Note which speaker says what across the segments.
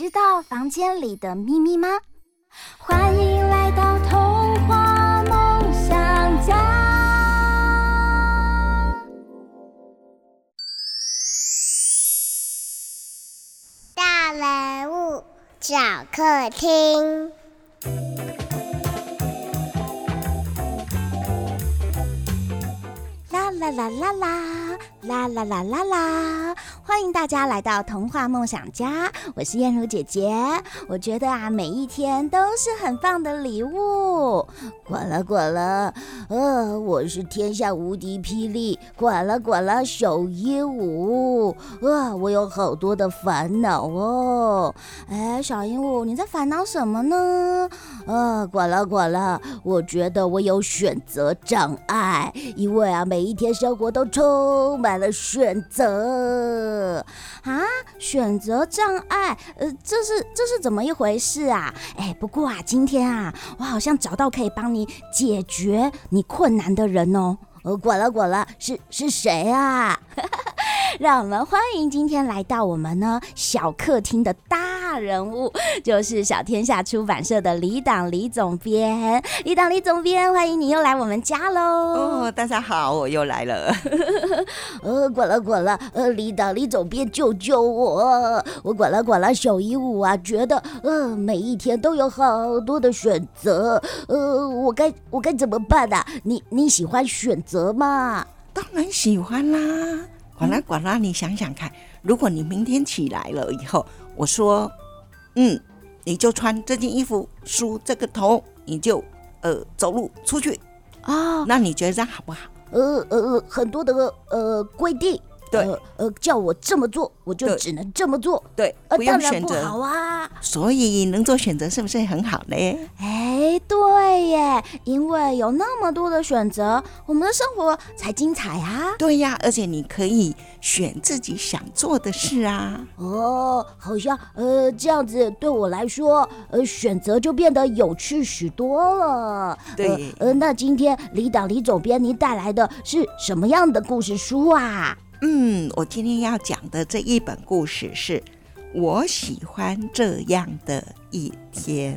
Speaker 1: 知道房间里的秘密吗？欢迎来到童话梦想家。
Speaker 2: 大人物小客厅。
Speaker 1: 啦啦啦啦啦啦啦啦啦啦！欢迎大家来到童话梦想家，我是燕如姐姐。我觉得啊，每一天都是很棒的礼物。滚了滚了，呃，我是天下无敌霹雳，滚了滚了小鹦鹉。呃，我有好多的烦恼哦。哎，小鹦鹉，你在烦恼什么呢？呃，滚了滚了，我觉得我有选择障碍，因为啊，每一天生活都充满了选择。啊，选择障碍，呃，这是这是怎么一回事啊？哎，不过啊，今天啊，我好像找到可以帮你解决你困难的人哦。呃，滚了滚了，是是谁啊？让我们欢迎今天来到我们呢小客厅的大人物，就是小天下出版社的李党李总编。李党李总编，欢迎你又来我们家喽！
Speaker 3: 哦，大家好，我又来了。
Speaker 1: 呃，滚了滚了，呃，李党李总编救救我！我滚了滚了，小鹦鹉啊，觉得呃每一天都有好多的选择，呃，我该我该怎么办啊？你你喜欢选择吗？
Speaker 3: 当然喜欢啦。管啦管啦，你想想看，如果你明天起来了以后，我说，嗯，你就穿这件衣服，梳这个头，你就呃走路出去啊，那你觉得这样好不好？
Speaker 1: 呃呃，很多的呃规定。对，呃，呃，叫我这么做，我就只能这么做。
Speaker 3: 对，
Speaker 1: 呃，当然不好啊。
Speaker 3: 所以能做选择，是不是很好呢？
Speaker 1: 哎，对耶，因为有那么多的选择，我们的生活才精彩啊。
Speaker 3: 对呀，而且你可以选自己想做的事啊。
Speaker 1: 哦，好像呃这样子对我来说，呃，选择就变得有趣许多了。
Speaker 3: 对，
Speaker 1: 呃，呃，那今天李党李总编，您带来的是什么样的故事书啊？
Speaker 3: 嗯，我今天要讲的这一本故事是我喜欢这样的一天。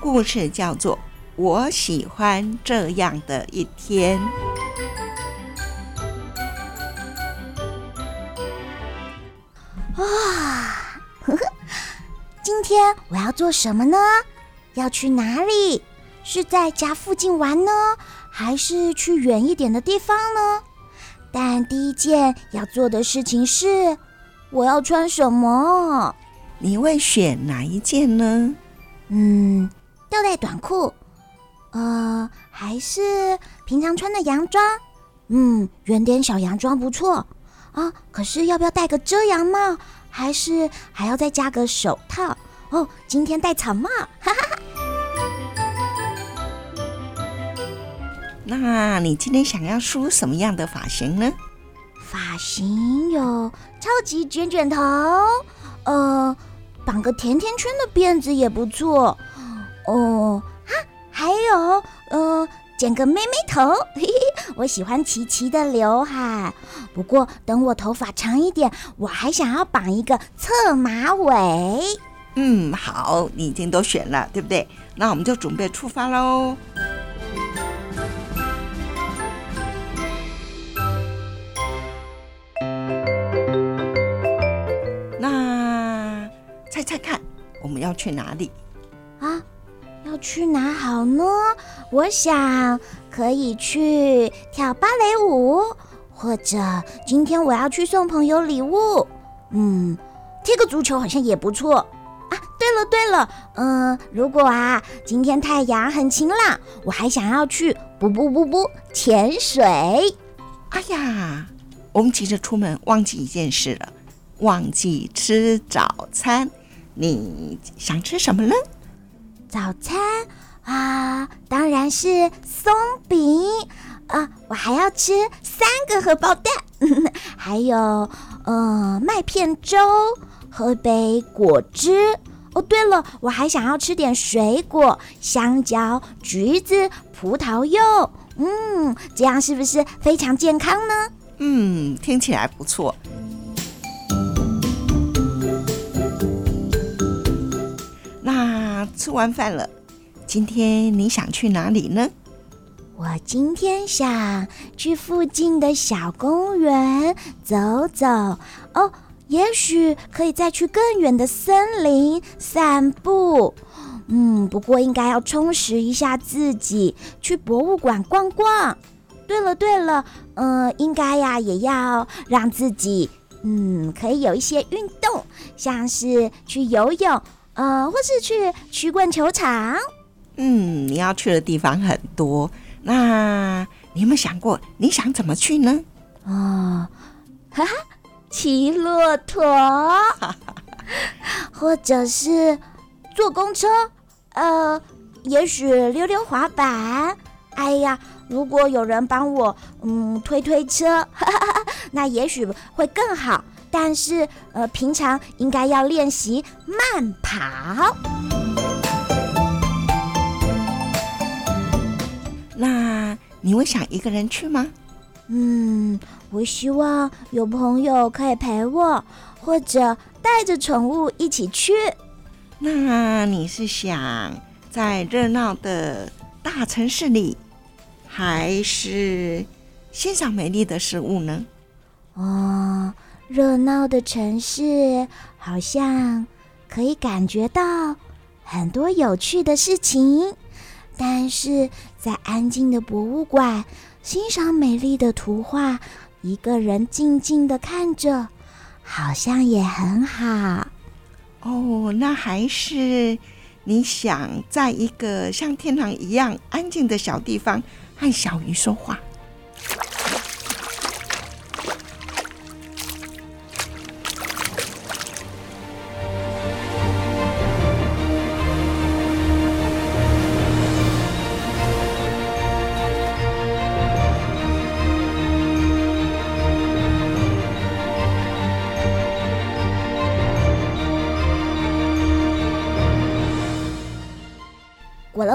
Speaker 3: 故事叫做。我喜欢这样的一天。
Speaker 1: 哇，呵呵，今天我要做什么呢？要去哪里？是在家附近玩呢，还是去远一点的地方呢？但第一件要做的事情是，我要穿什么？
Speaker 3: 你会选哪一件呢？
Speaker 1: 嗯，吊带短裤。呃，还是平常穿的洋装，嗯，圆点小洋装不错啊。可是要不要戴个遮阳帽？还是还要再加个手套？哦，今天戴草帽，哈哈哈。
Speaker 3: 那你今天想要梳什么样的发型呢？
Speaker 1: 发型有超级卷卷头，呃，绑个甜甜圈的辫子也不错，哦。还有，嗯、呃，剪个妹妹头，嘿嘿，我喜欢齐齐的刘海。不过等我头发长一点，我还想要绑一个侧马尾。
Speaker 3: 嗯，好，你已经都选了，对不对？那我们就准备出发喽。那猜猜看，我们要去哪
Speaker 1: 里？去哪好呢？我想可以去跳芭蕾舞，或者今天我要去送朋友礼物。嗯，踢个足球好像也不错啊。对了对了，嗯、如果啊今天太阳很晴朗，我还想要去不不不不潜水。
Speaker 3: 哎呀，我们急着出门，忘记一件事了，忘记吃早餐。你想吃什么呢？
Speaker 1: 早餐啊，当然是松饼啊！我还要吃三个荷包蛋，还有呃麦片粥，喝杯果汁。哦，对了，我还想要吃点水果，香蕉、橘子、葡萄柚。嗯，这样是不是非常健康呢？
Speaker 3: 嗯，听起来不错。吃完饭了，今天你想去哪里呢？
Speaker 1: 我今天想去附近的小公园走走。哦，也许可以再去更远的森林散步。嗯，不过应该要充实一下自己，去博物馆逛逛。对了对了，嗯、呃，应该呀也要让自己嗯可以有一些运动，像是去游泳。呃，或是去曲棍球场。
Speaker 3: 嗯，你要去的地方很多。那你有没有想过，你想怎么去呢？
Speaker 1: 哦，哈哈，骑骆驼，或者是坐公车。呃，也许溜溜滑板。哎呀，如果有人帮我嗯推推车，哈哈，那也许会更好。但是，呃，平常应该要练习慢跑。
Speaker 3: 那你会想一个人去吗？
Speaker 1: 嗯，我希望有朋友可以陪我，或者带着宠物一起去。
Speaker 3: 那你是想在热闹的大城市里，还是欣赏美丽的事物呢？
Speaker 1: 哦。热闹的城市好像可以感觉到很多有趣的事情，但是在安静的博物馆欣赏美丽的图画，一个人静静的看着，好像也很好。
Speaker 3: 哦，那还是你想在一个像天堂一样安静的小地方和小鱼说话？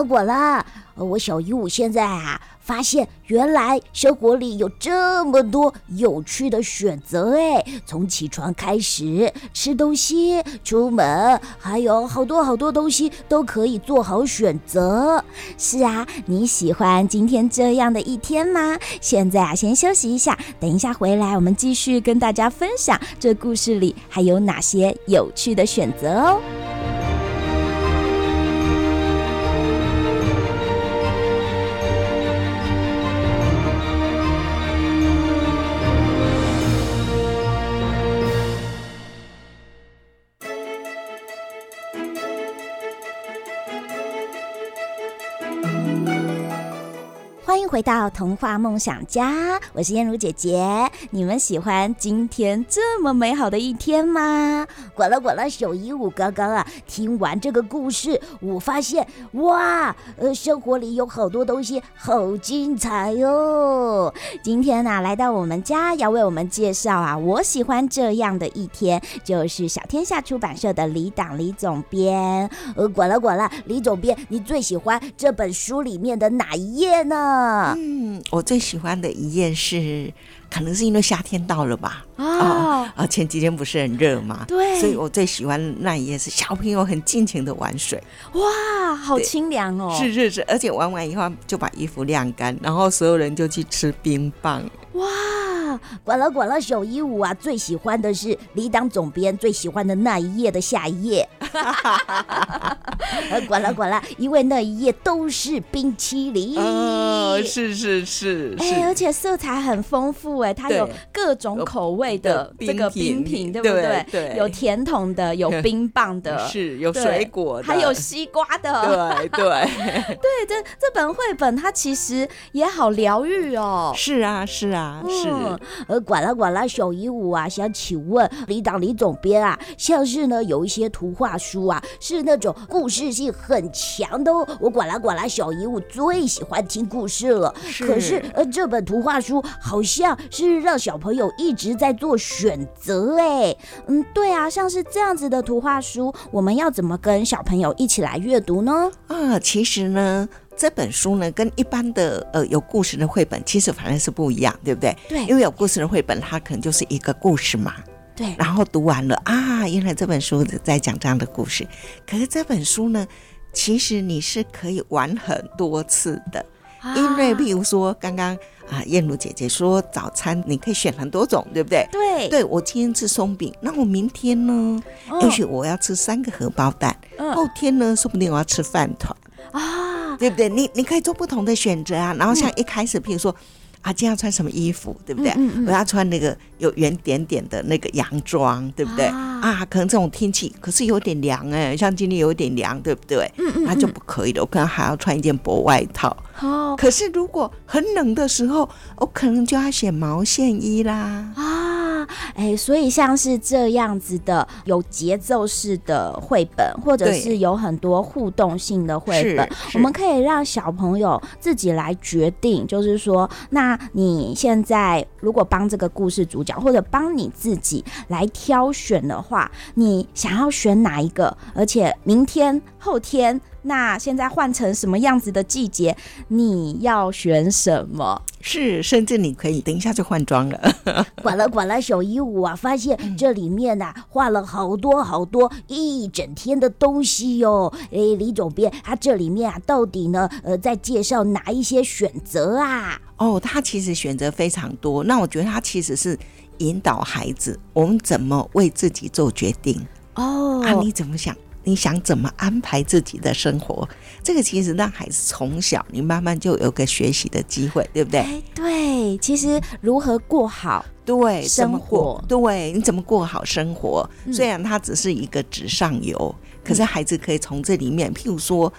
Speaker 1: 滚了，我小鹦鹉现在啊，发现原来生活里有这么多有趣的选择哎！从起床开始，吃东西、出门，还有好多好多东西都可以做好选择。是啊，你喜欢今天这样的一天吗？现在啊，先休息一下，等一下回来，我们继续跟大家分享这故事里还有哪些有趣的选择哦。回到童话梦想家，我是燕如姐姐。你们喜欢今天这么美好的一天吗？滚了滚了，小鹦鹉刚刚啊，听完这个故事，我发现哇，呃，生活里有好多东西好精彩哟。今天呢、啊，来到我们家要为我们介绍啊，我喜欢这样的一天，就是小天下出版社的李党李总编。呃，滚了滚了，李总编，你最喜欢这本书里面的哪一页呢？
Speaker 3: 嗯，我最喜欢的一页是，可能是因为夏天到了吧。啊啊、哦！前几天不是很热吗？
Speaker 1: 对，
Speaker 3: 所以我最喜欢那一页是小朋友很尽情的玩水。
Speaker 1: 哇，好清凉哦！
Speaker 3: 是是是，而且玩完以后就把衣服晾干，然后所有人就去吃冰棒。
Speaker 1: 哇，呱啦呱啦，小鹦鹉啊，最喜欢的是李党总编最喜欢的那一页的下一页。呃，管了管了，因为那一页都是冰淇淋。
Speaker 3: 哦，是是是，
Speaker 1: 哎、欸，而且色彩很丰富，哎，它有各种口味的这个冰品，对不对？对，对，有甜筒的，有 冰棒的，
Speaker 3: 是有水果的，
Speaker 1: 还有西瓜的。
Speaker 3: 对对
Speaker 1: 对，这这本绘本它其实也好疗愈哦。
Speaker 3: 是啊是啊是。
Speaker 1: 呃，管啦管啦，小鹦鹉啊，想请问李党李总编啊，像是呢有一些图画书啊，是那种故事性很强的哦。我管啦管啦，小鹦鹉最喜欢听故事了。是。可是呃，这本图画书好像是让小朋友一直在做选择哎。嗯，对啊，像是这样子的图画书，我们要怎么跟小朋友一起来阅读呢？
Speaker 3: 啊，其实呢。这本书呢，跟一般的呃有故事的绘本其实反而是不一样，对不对？
Speaker 1: 对，
Speaker 3: 因为有故事的绘本，它可能就是一个故事嘛。
Speaker 1: 对。
Speaker 3: 然后读完了啊，原来这本书在讲这样的故事。可是这本书呢，其实你是可以玩很多次的，啊、因为譬如说刚刚啊，燕如姐姐说早餐你可以选很多种，对不对？
Speaker 1: 对。
Speaker 3: 对，我今天吃松饼，那我明天呢？哦、也许我要吃三个荷包蛋，嗯、后天呢，说不定我要吃饭团啊。对不对？你你可以做不同的选择啊。然后像一开始，譬如说，啊，今天要穿什么衣服，对不对？嗯嗯嗯、我要穿那个有圆点点的那个洋装，对不对？啊，啊，可能这种天气可是有点凉哎，像今天有点凉，对不对？嗯嗯，那就不可以了。我可能还要穿一件薄外套。哦。可是如果很冷的时候，我可能就要选毛线衣啦。啊。
Speaker 1: 哎，所以像是这样子的有节奏式的绘本，或者是有很多互动性的绘本，我们可以让小朋友自己来决定。就是说，那你现在如果帮这个故事主角，或者帮你自己来挑选的话，你想要选哪一个？而且明天、后天。那现在换成什么样子的季节？你要选什么？
Speaker 3: 是，甚至你可以等一下就换装了。
Speaker 1: 管了管了，小鹦鹉啊，发现这里面呐、啊、画了好多好多一整天的东西哟、哦。哎，李总编，他这里面啊到底呢呃在介绍哪一些选择啊？
Speaker 3: 哦，他其实选择非常多。那我觉得他其实是引导孩子，我们怎么为自己做决定？哦，啊，你怎么想？你想怎么安排自己的生活？这个其实让孩子从小，你慢慢就有个学习的机会，对不对？
Speaker 1: 哎，对，其实如何过好
Speaker 3: 对
Speaker 1: 生活，
Speaker 3: 对，你怎么过好生活？虽然它只是一个纸上游，嗯，可是孩子可以从这里面，譬如说，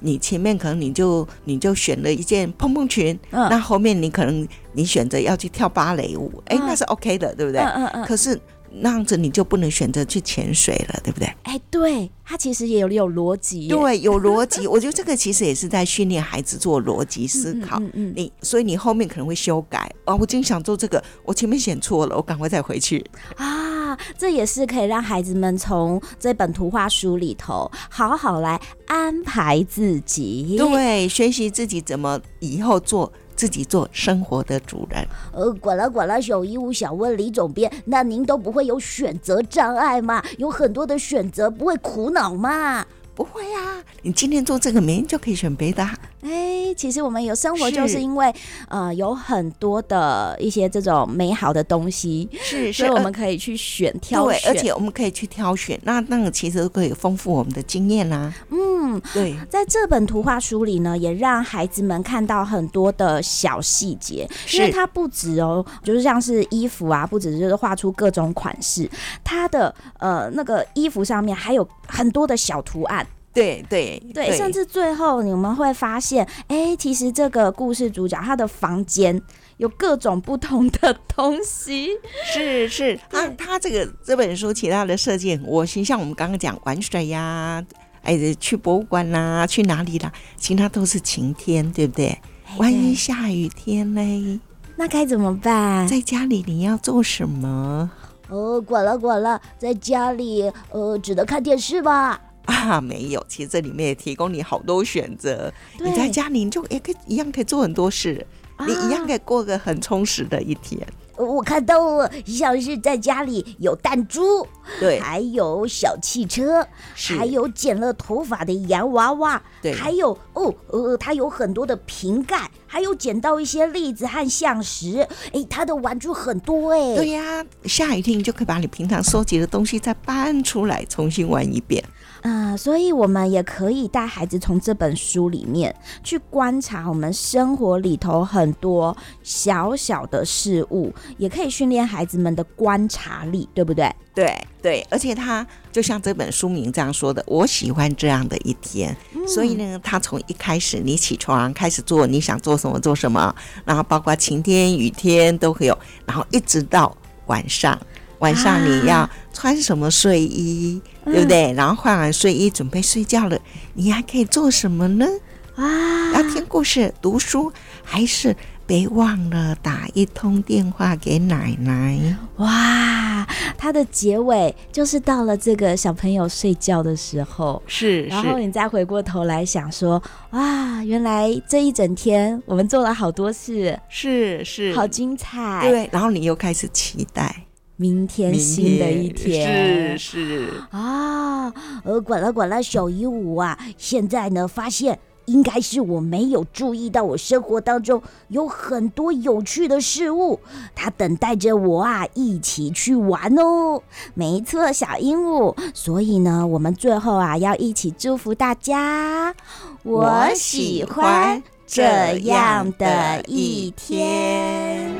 Speaker 3: 你前面可能你就你就选了一件蓬蓬裙，嗯，那后面你可能你选择要去跳芭蕾舞，哎，那是 OK 的，对不对？嗯嗯嗯。可是。那样子你就不能选择去潜水了，对不对？
Speaker 1: 哎，对，它其实也有有逻辑，
Speaker 3: 对，有逻辑。我觉得这个其实也是在训练孩子做逻辑思考。嗯嗯，嗯，你所以你后面可能会修改哦。我今天想做这个，我前面选错了，我赶快再回去
Speaker 1: 啊。这也是可以让孩子们从这本图画书里头好好来安排自己，
Speaker 3: 对，学习自己怎么以后做。自己做生活的主人。
Speaker 1: 呃，管啦管啦，小姨，我想问李总编，那您都不会有选择障碍吗？有很多的选择，不会苦恼吗？
Speaker 3: 不会呀，你今天做这个，明天就可以选别的。
Speaker 1: 哎，其实我们有生活，就是因为呃有很多的一些这种美好的东西，
Speaker 3: 是，
Speaker 1: 所以我们可以去选挑选，
Speaker 3: 对，而且我们可以去挑选，那那个其实都可以丰富我们的经验啦。
Speaker 1: 嗯，对，在这本图画书里呢，也让孩子们看到很多的小细节，因为它不止哦，就是像是衣服啊，不止就是画出各种款式，它的呃那个衣服上面还有很多的小图案。
Speaker 3: 对
Speaker 1: 对对，甚至最后你们会发现，哎，其实这个故事主角他的房间有各种不同的东西，
Speaker 3: 是是那，他这个这本书其他的设计很窝心，像我们刚刚讲玩水呀，哎，去博物馆啦，去哪里啦，其他都是晴天，对不对？万一下雨天嘞，
Speaker 1: 那该怎么办？
Speaker 3: 在家里你要做什么？
Speaker 1: 哦，管了管了，在家里呃，只能看电视吧。
Speaker 3: 啊，没有，其实这里面也提供你好多选择。你在家里你就也可以一样可以做很多事，啊，你一样可以过个很充实的一天。
Speaker 1: 我看到了，像是在家里有弹珠，
Speaker 3: 对，
Speaker 1: 还有小汽车，还有剪了头发的洋娃娃，
Speaker 3: 对，
Speaker 1: 还有哦呃，它有很多的瓶盖，还有捡到一些栗子和橡石，哎，它的玩具很多哎。
Speaker 3: 对呀，下雨天你就可以把你平常收集的东西再搬出来重新玩一遍。
Speaker 1: 嗯、呃，所以我们也可以带孩子从这本书里面去观察我们生活里头很多小小的事物，也可以训练孩子们的观察力，对不对？
Speaker 3: 对对，而且他就像这本书名这样说的，我喜欢这样的一天。嗯、所以呢，他从一开始你起床开始做你想做什么做什么，然后包括晴天雨天都会有，然后一直到晚上。晚上你要穿什么睡衣，啊、对不对？然后换完睡衣准备睡觉了，你还可以做什么呢？啊，要听故事、读书，还是别忘了打一通电话给奶奶？
Speaker 1: 哇，它的结尾就是到了这个小朋友睡觉的时候，
Speaker 3: 是，
Speaker 1: 然后你再回过头来想说，哇，原来这一整天我们做了好多事，
Speaker 3: 是是，
Speaker 1: 好精彩。
Speaker 3: 对，然后你又开始期待。
Speaker 1: 明天新的一天，
Speaker 3: 是是
Speaker 1: 啊，呃，管了管了，小鹦鹉啊，现在呢发现应该是我没有注意到，我生活当中有很多有趣的事物，它等待着我啊，一起去玩哦。没错，小鹦鹉，所以呢，我们最后啊要一起祝福大家，我喜欢这样的一天。